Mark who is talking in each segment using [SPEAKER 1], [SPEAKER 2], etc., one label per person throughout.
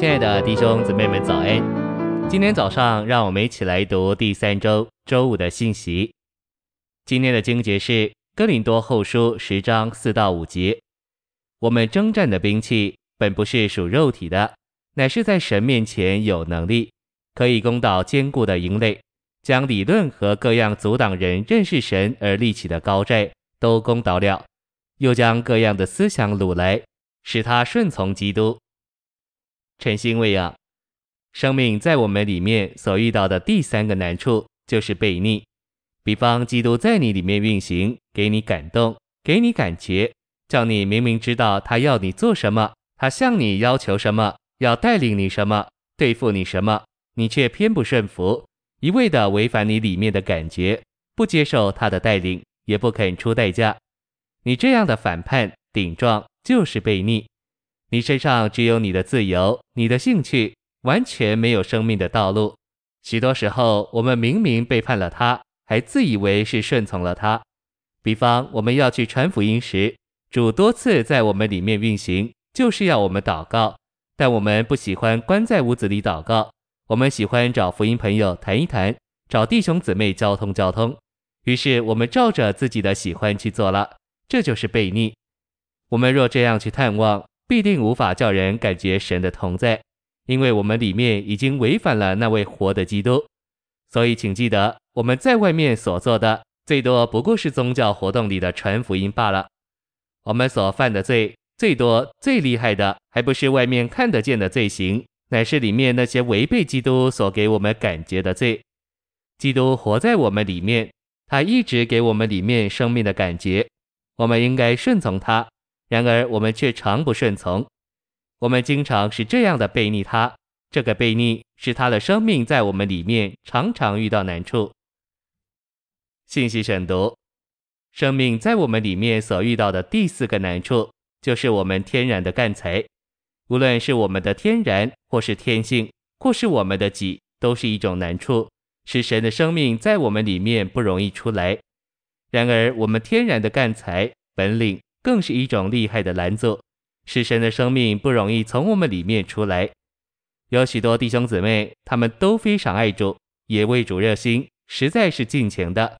[SPEAKER 1] 亲爱的弟兄姊妹们，早安！今天早上，让我们一起来读第三周周五的信息。今天的经节是《哥林多后书》十章四到五节。我们征战的兵器，本不是属肉体的，乃是在神面前有能力，可以攻倒坚固的营垒，将理论和各样阻挡人认识神而立起的高寨都攻倒了，又将各样的思想掳来，使他顺从基督。诚心喂养，生命在我们里面所遇到的第三个难处就是悖逆。比方，基督在你里面运行，给你感动，给你感觉，叫你明明知道他要你做什么，他向你要求什么，要带领你什么，对付你什么，你却偏不顺服，一味的违反你里面的感觉，不接受他的带领，也不肯出代价。你这样的反叛顶撞，就是悖逆。你身上只有你的自由，你的兴趣，完全没有生命的道路。许多时候，我们明明背叛了他，还自以为是顺从了他。比方，我们要去传福音时，主多次在我们里面运行，就是要我们祷告。但我们不喜欢关在屋子里祷告，我们喜欢找福音朋友谈一谈，找弟兄姊妹交通交通。于是，我们照着自己的喜欢去做了，这就是悖逆。我们若这样去探望，必定无法叫人感觉神的同在，因为我们里面已经违反了那位活的基督。所以，请记得我们在外面所做的，最多不过是宗教活动里的传福音罢了。我们所犯的罪，最多最厉害的，还不是外面看得见的罪行，乃是里面那些违背基督所给我们感觉的罪。基督活在我们里面，他一直给我们里面生命的感觉，我们应该顺从他。然而，我们却常不顺从，我们经常是这样的悖逆他。这个悖逆使他的生命在我们里面常常遇到难处。信息审读：生命在我们里面所遇到的第四个难处，就是我们天然的干才。无论是我们的天然，或是天性，或是我们的己，都是一种难处，使神的生命在我们里面不容易出来。然而，我们天然的干才本领。更是一种厉害的拦阻，使神的生命不容易从我们里面出来。有许多弟兄姊妹，他们都非常爱主，也为主热心，实在是尽情的。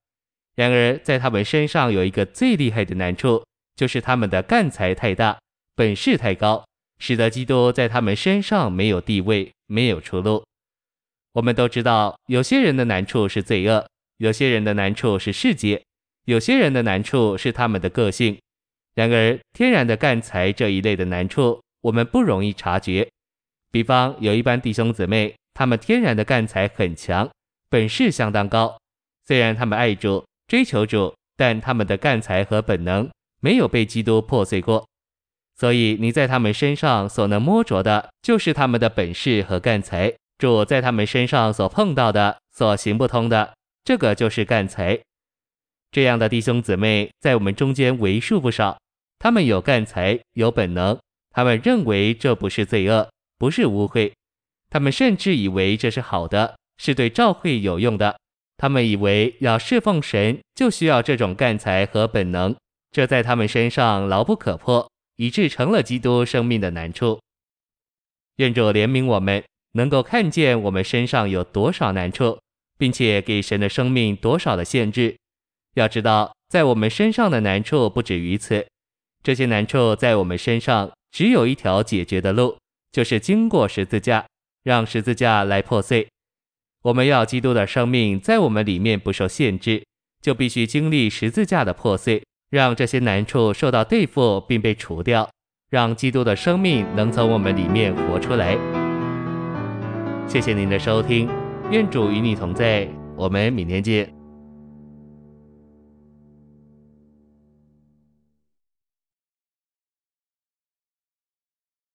[SPEAKER 1] 然而，在他们身上有一个最厉害的难处，就是他们的干才太大，本事太高，使得基督在他们身上没有地位，没有出路。我们都知道，有些人的难处是罪恶，有些人的难处是世界，有些人的难处是他们的个性。然而，天然的干才这一类的难处，我们不容易察觉。比方，有一般弟兄姊妹，他们天然的干才很强，本事相当高。虽然他们爱主、追求主，但他们的干才和本能没有被基督破碎过。所以，你在他们身上所能摸着的，就是他们的本事和干才。主在他们身上所碰到的、所行不通的，这个就是干才。这样的弟兄姊妹在我们中间为数不少，他们有干才，有本能，他们认为这不是罪恶，不是污秽，他们甚至以为这是好的，是对教会有用的。他们以为要侍奉神就需要这种干才和本能，这在他们身上牢不可破，以致成了基督生命的难处。愿主怜悯我们，能够看见我们身上有多少难处，并且给神的生命多少的限制。要知道，在我们身上的难处不止于此，这些难处在我们身上只有一条解决的路，就是经过十字架，让十字架来破碎。我们要基督的生命在我们里面不受限制，就必须经历十字架的破碎，让这些难处受到对付并被除掉，让基督的生命能从我们里面活出来。谢谢您的收听，愿主与你同在，我们明天见。